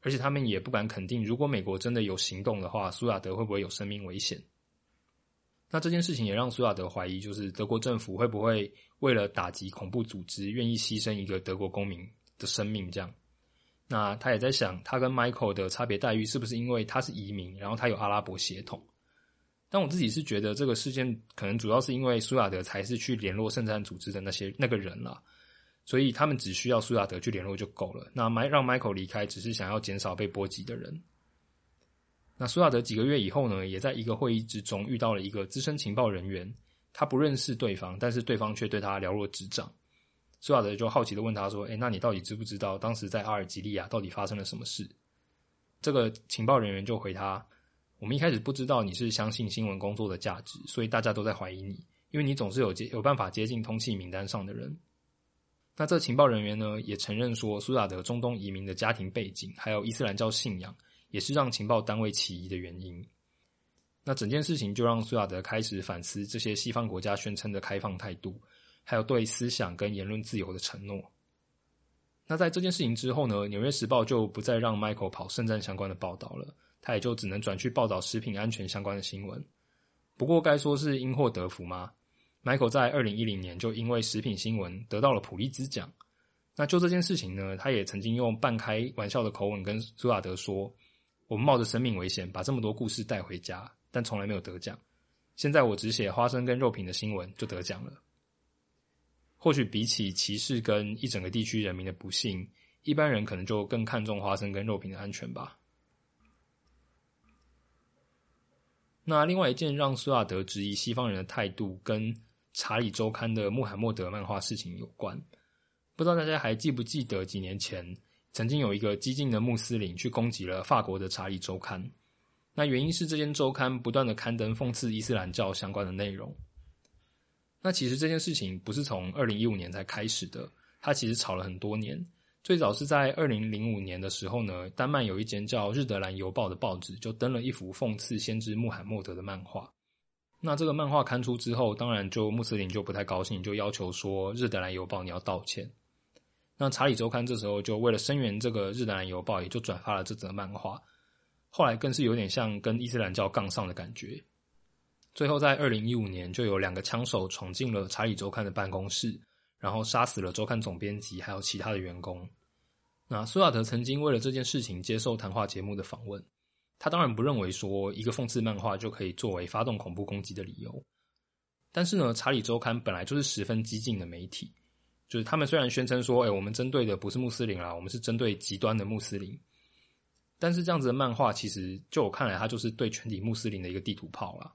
而且他们也不敢肯定，如果美国真的有行动的话，苏亚德会不会有生命危险。那这件事情也让苏亚德怀疑，就是德国政府会不会为了打击恐怖组织，愿意牺牲一个德国公民的生命这样。那他也在想，他跟 Michael 的差别待遇是不是因为他是移民，然后他有阿拉伯血统？但我自己是觉得这个事件可能主要是因为苏亚德才是去联络圣战组织的那些那个人了，所以他们只需要苏亚德去联络就够了。那麦让 Michael 离开，只是想要减少被波及的人。那苏亚德几个月以后呢，也在一个会议之中遇到了一个资深情报人员，他不认识对方，但是对方却对他了若指掌。苏亚德就好奇的问他说：“哎，那你到底知不知道当时在阿尔及利亚到底发生了什么事？”这个情报人员就回他：“我们一开始不知道你是相信新闻工作的价值，所以大家都在怀疑你，因为你总是有接有办法接近通气名单上的人。”那这情报人员呢，也承认说，苏亚德中东移民的家庭背景，还有伊斯兰教信仰，也是让情报单位起疑的原因。那整件事情就让苏亚德开始反思这些西方国家宣称的开放态度。还有对思想跟言论自由的承诺。那在这件事情之后呢，《纽约时报》就不再让 Michael 跑圣战相关的报道了，他也就只能转去报道食品安全相关的新闻。不过，该说是因祸得福吗？Michael 在二零一零年就因为食品新闻得到了普利兹奖。那就这件事情呢，他也曾经用半开玩笑的口吻跟苏亚德说：“我冒着生命危险把这么多故事带回家，但从来没有得奖。现在我只写花生跟肉品的新闻就得奖了。”或许比起歧视跟一整个地区人民的不幸，一般人可能就更看重花生跟肉品的安全吧。那另外一件让苏亚德质疑西方人的态度，跟《查理周刊》的穆罕默德漫画事情有关。不知道大家还记不记得几年前，曾经有一个激进的穆斯林去攻击了法国的《查理周刊》。那原因是这间周刊不断的刊登讽刺伊斯兰教相关的内容。那其实这件事情不是从二零一五年才开始的，它其实吵了很多年。最早是在二零零五年的时候呢，丹麦有一间叫《日德兰邮报》的报纸就登了一幅讽刺先知穆罕默德的漫画。那这个漫画刊出之后，当然就穆斯林就不太高兴，就要求说《日德兰邮报》你要道歉。那《查理周刊》这时候就为了声援这个《日南邮报》，也就转发了这则漫画。后来更是有点像跟伊斯兰教杠上的感觉。最后，在二零一五年，就有两个枪手闯进了《查理周刊》的办公室，然后杀死了周刊总编辑还有其他的员工。那苏亚德曾经为了这件事情接受谈话节目的访问，他当然不认为说一个讽刺漫画就可以作为发动恐怖攻击的理由。但是呢，《查理周刊》本来就是十分激进的媒体，就是他们虽然宣称说，哎，我们针对的不是穆斯林啦，我们是针对极端的穆斯林，但是这样子的漫画，其实就我看来，它就是对全体穆斯林的一个地图炮啦。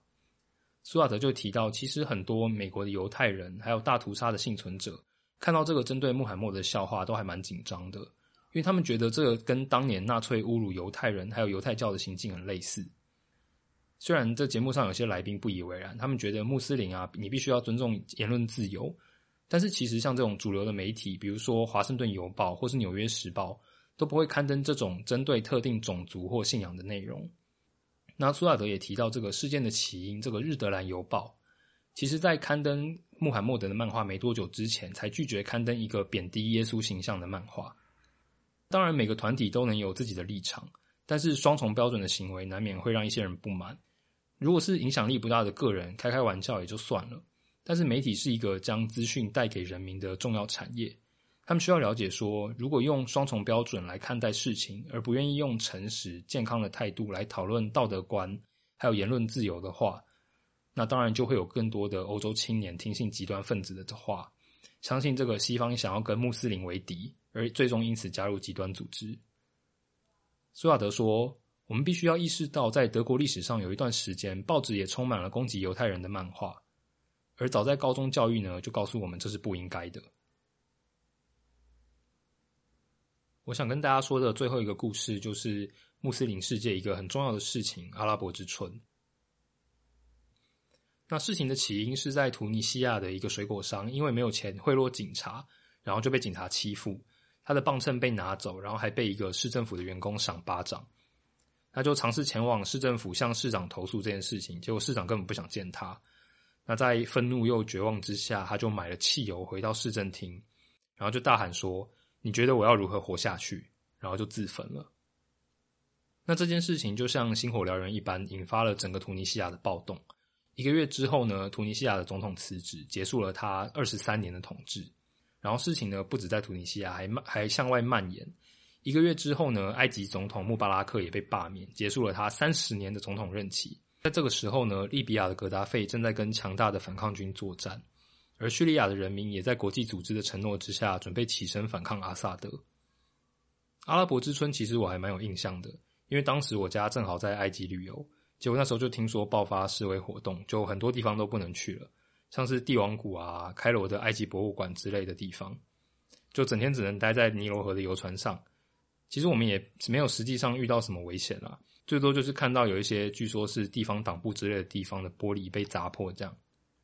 苏亚德就提到，其实很多美国的犹太人，还有大屠杀的幸存者，看到这个针对穆罕默德的笑话，都还蛮紧张的，因为他们觉得这个跟当年纳粹侮辱犹太人还有犹太教的行径很类似。虽然这节目上有些来宾不以为然，他们觉得穆斯林啊，你必须要尊重言论自由，但是其实像这种主流的媒体，比如说华盛顿邮报或是纽约时报，都不会刊登这种针对特定种族或信仰的内容。那苏亚德也提到，这个事件的起因，这个《日德兰邮报》其实在刊登穆罕默德的漫画没多久之前，才拒绝刊登一个贬低耶稣形象的漫画。当然，每个团体都能有自己的立场，但是双重标准的行为难免会让一些人不满。如果是影响力不大的个人，开开玩笑也就算了。但是媒体是一个将资讯带给人民的重要产业，他们需要了解说，如果用双重标准来看待事情，而不愿意用诚实、健康的态度来讨论道德观还有言论自由的话，那当然就会有更多的欧洲青年听信极端分子的话，相信这个西方想要跟穆斯林为敌，而最终因此加入极端组织。苏亚德说。我们必须要意识到，在德国历史上有一段时间，报纸也充满了攻击犹太人的漫画，而早在高中教育呢，就告诉我们这是不应该的。我想跟大家说的最后一个故事，就是穆斯林世界一个很重要的事情——阿拉伯之春。那事情的起因是在图尼西亚的一个水果商，因为没有钱贿赂警察，然后就被警察欺负，他的磅秤被拿走，然后还被一个市政府的员工赏巴掌。他就尝试前往市政府向市长投诉这件事情，结果市长根本不想见他。那在愤怒又绝望之下，他就买了汽油回到市政厅，然后就大喊说：“你觉得我要如何活下去？”然后就自焚了。那这件事情就像星火燎原一般，引发了整个突尼西亚的暴动。一个月之后呢，突尼西亚的总统辞职，结束了他二十三年的统治。然后事情呢，不止在突尼西亚，还还向外蔓延。一个月之后呢，埃及总统穆巴拉克也被罢免，结束了他三十年的总统任期。在这个时候呢，利比亚的格达费正在跟强大的反抗军作战，而叙利亚的人民也在国际组织的承诺之下，准备起身反抗阿萨德。阿拉伯之春其实我还蛮有印象的，因为当时我家正好在埃及旅游，结果那时候就听说爆发示威活动，就很多地方都不能去了，像是帝王谷啊、开罗的埃及博物馆之类的地方，就整天只能待在尼罗河的游船上。其实我们也没有实际上遇到什么危险啊，最多就是看到有一些据说是地方党部之类的地方的玻璃被砸破这样。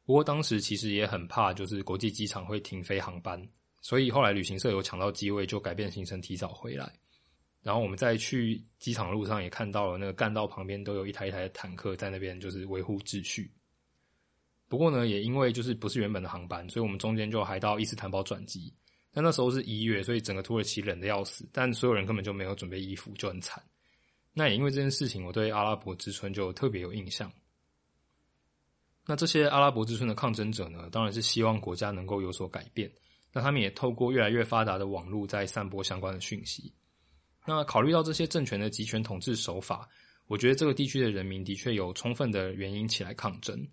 不过当时其实也很怕，就是国际机场会停飞航班，所以后来旅行社有抢到机位，就改变行程提早回来。然后我们在去机场路上也看到了那个干道旁边都有一台一台的坦克在那边，就是维护秩序。不过呢，也因为就是不是原本的航班，所以我们中间就还到伊斯坦堡转机。但那时候是一月，所以整个土耳其冷的要死，但所有人根本就没有准备衣服，就很惨。那也因为这件事情，我对阿拉伯之春就特别有印象。那这些阿拉伯之春的抗争者呢，当然是希望国家能够有所改变。那他们也透过越来越发达的网络，在散播相关的讯息。那考虑到这些政权的集权统治手法，我觉得这个地区的人民的确有充分的原因起来抗争。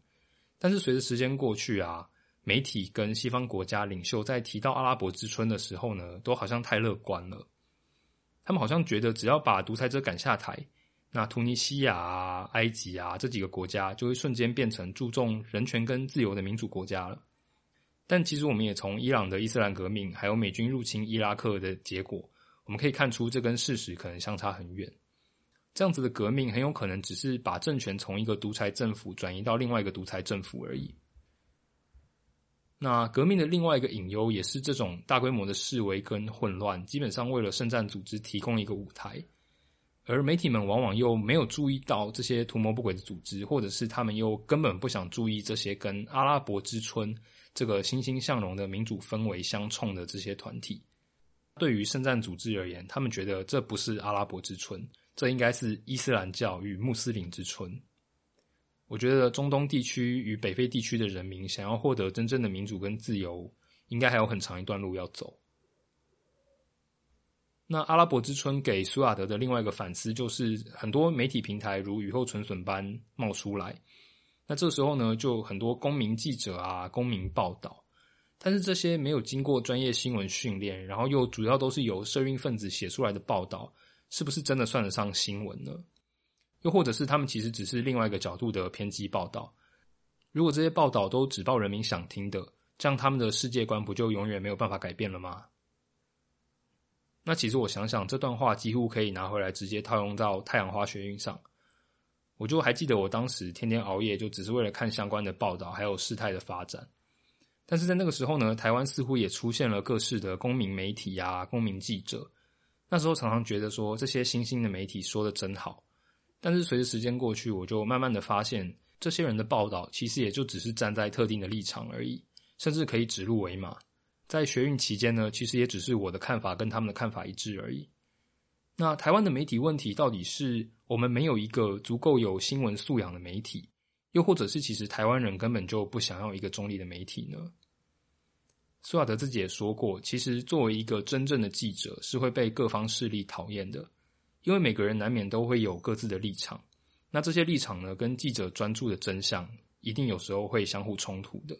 但是随着时间过去啊。媒体跟西方国家领袖在提到阿拉伯之春的时候呢，都好像太乐观了。他们好像觉得只要把独裁者赶下台，那突尼西亚啊、埃及啊这几个国家就会瞬间变成注重人权跟自由的民主国家了。但其实我们也从伊朗的伊斯兰革命，还有美军入侵伊拉克的结果，我们可以看出这跟事实可能相差很远。这样子的革命很有可能只是把政权从一个独裁政府转移到另外一个独裁政府而已。那革命的另外一个隐忧，也是这种大规模的示威跟混乱，基本上为了圣战组织提供一个舞台，而媒体们往往又没有注意到这些图谋不轨的组织，或者是他们又根本不想注意这些跟阿拉伯之春这个欣欣向荣的民主氛围相冲的这些团体。对于圣战组织而言，他们觉得这不是阿拉伯之春，这应该是伊斯兰教与穆斯林之春。我觉得中东地区与北非地区的人民想要获得真正的民主跟自由，应该还有很长一段路要走。那阿拉伯之春给苏亚德的另外一个反思，就是很多媒体平台如雨后春笋般冒出来。那这时候呢，就很多公民记者啊、公民报道，但是这些没有经过专业新闻训练，然后又主要都是由社运分子写出来的报道，是不是真的算得上新闻呢？又或者是他们其实只是另外一个角度的偏激报道。如果这些报道都只报人民想听的，这样他们的世界观不就永远没有办法改变了吗？那其实我想想，这段话几乎可以拿回来直接套用到太阳花学运上。我就还记得我当时天天熬夜，就只是为了看相关的报道，还有事态的发展。但是在那个时候呢，台湾似乎也出现了各式的公民媒体呀、公民记者。那时候常常觉得说，这些新兴的媒体说的真好。但是随着时间过去，我就慢慢的发现，这些人的报道其实也就只是站在特定的立场而已，甚至可以指鹿为马。在学运期间呢，其实也只是我的看法跟他们的看法一致而已。那台湾的媒体问题到底是我们没有一个足够有新闻素养的媒体，又或者是其实台湾人根本就不想要一个中立的媒体呢？苏亚德自己也说过，其实作为一个真正的记者，是会被各方势力讨厌的，因为每个人难免都会有各自的立场。那这些立场呢，跟记者专注的真相，一定有时候会相互冲突的。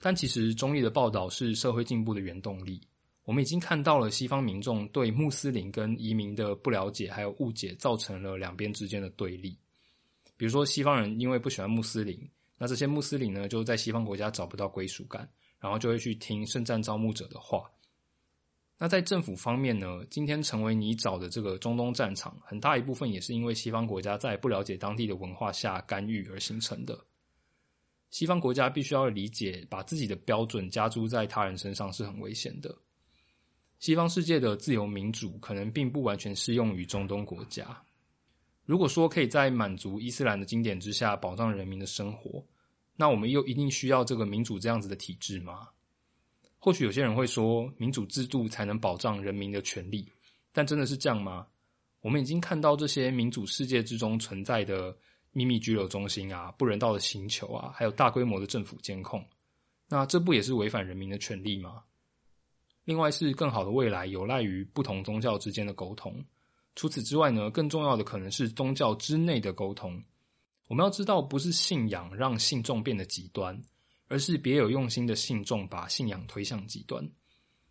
但其实中立的报道是社会进步的原动力。我们已经看到了西方民众对穆斯林跟移民的不了解还有误解，造成了两边之间的对立。比如说，西方人因为不喜欢穆斯林。那这些穆斯林呢，就在西方国家找不到归属感，然后就会去听圣战招募者的话。那在政府方面呢，今天成为你找的这个中东战场，很大一部分也是因为西方国家在不了解当地的文化下干预而形成的。西方国家必须要理解，把自己的标准加诸在他人身上是很危险的。西方世界的自由民主可能并不完全适用于中东国家。如果说可以在满足伊斯兰的经典之下保障人民的生活，那我们又一定需要这个民主这样子的体制吗？或许有些人会说，民主制度才能保障人民的权利，但真的是这样吗？我们已经看到这些民主世界之中存在的秘密拘留中心啊、不人道的星球啊，还有大规模的政府监控，那这不也是违反人民的权利吗？另外，是更好的未来有赖于不同宗教之间的沟通。除此之外呢，更重要的可能是宗教之内的沟通。我们要知道，不是信仰让信众变得极端，而是别有用心的信众把信仰推向极端。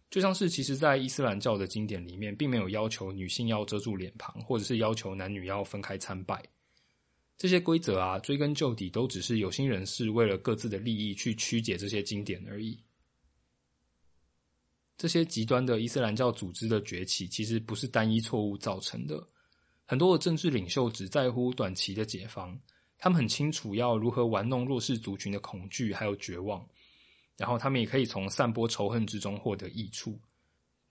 就像是，其实，在伊斯兰教的经典里面，并没有要求女性要遮住脸庞，或者是要求男女要分开参拜。这些规则啊，追根究底，都只是有心人士为了各自的利益去曲解这些经典而已。这些极端的伊斯兰教组织的崛起，其实不是单一错误造成的。很多的政治领袖只在乎短期的解放，他们很清楚要如何玩弄弱势族群的恐惧还有绝望，然后他们也可以从散播仇恨之中获得益处。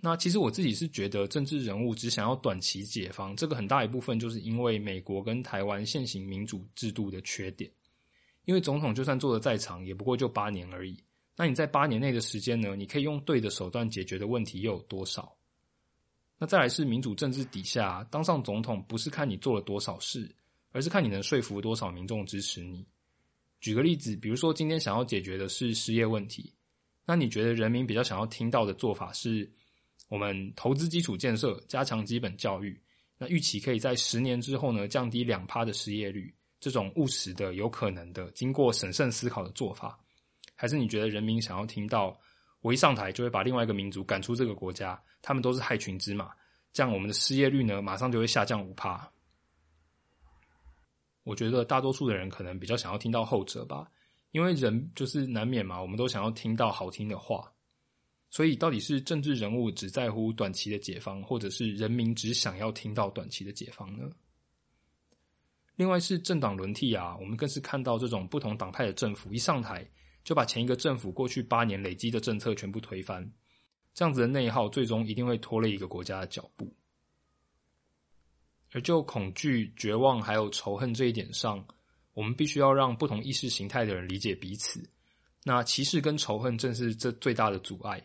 那其实我自己是觉得，政治人物只想要短期解放，这个很大一部分就是因为美国跟台湾现行民主制度的缺点。因为总统就算做的再长，也不过就八年而已。那你在八年内的时间呢？你可以用对的手段解决的问题又有多少？那再来是民主政治底下当上总统，不是看你做了多少事，而是看你能说服多少民众支持你。举个例子，比如说今天想要解决的是失业问题，那你觉得人民比较想要听到的做法是，我们投资基础建设，加强基本教育，那预期可以在十年之后呢降低两趴的失业率，这种务实的、有可能的、经过审慎思考的做法。还是你觉得人民想要听到我一上台就会把另外一个民族赶出这个国家？他们都是害群之马，这样我们的失业率呢马上就会下降五趴。我觉得大多数的人可能比较想要听到后者吧，因为人就是难免嘛，我们都想要听到好听的话。所以到底是政治人物只在乎短期的解放，或者是人民只想要听到短期的解放呢？另外是政党轮替啊，我们更是看到这种不同党派的政府一上台。就把前一个政府过去八年累积的政策全部推翻，这样子的内耗最终一定会拖累一个国家的脚步。而就恐惧、绝望还有仇恨这一点上，我们必须要让不同意识形态的人理解彼此。那歧视跟仇恨正是这最大的阻碍。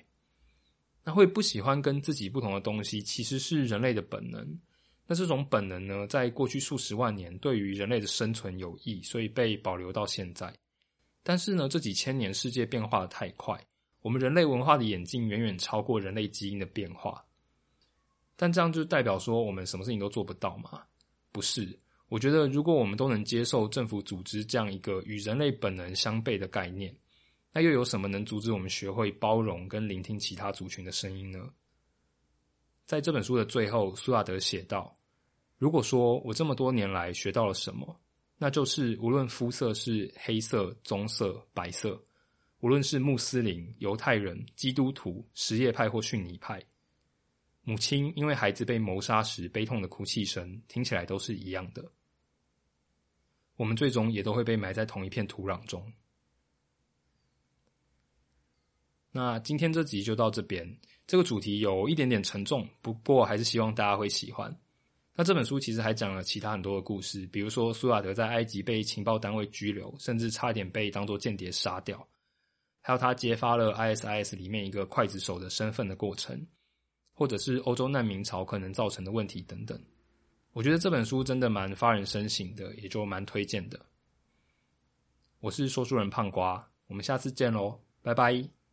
那会不喜欢跟自己不同的东西，其实是人类的本能。那这种本能呢，在过去数十万年对于人类的生存有益，所以被保留到现在。但是呢，这几千年世界变化的太快，我们人类文化的演进远远超过人类基因的变化。但这样就代表说我们什么事情都做不到吗？不是，我觉得如果我们都能接受政府组织这样一个与人类本能相悖的概念，那又有什么能阻止我们学会包容跟聆听其他族群的声音呢？在这本书的最后，苏亚德写道：“如果说我这么多年来学到了什么？”那就是无论肤色是黑色、棕色、白色，无论是穆斯林、犹太人、基督徒、什叶派或逊尼派，母亲因为孩子被谋杀时悲痛的哭泣声，听起来都是一样的。我们最终也都会被埋在同一片土壤中。那今天这集就到这边，这个主题有一点点沉重，不过还是希望大家会喜欢。那这本书其实还讲了其他很多的故事，比如说苏亚德在埃及被情报单位拘留，甚至差点被当作间谍杀掉，还有他揭发了 ISIS 里面一个刽子手的身份的过程，或者是欧洲难民潮可能造成的问题等等。我觉得这本书真的蛮发人深省的，也就蛮推荐的。我是说书人胖瓜，我们下次见喽，拜拜。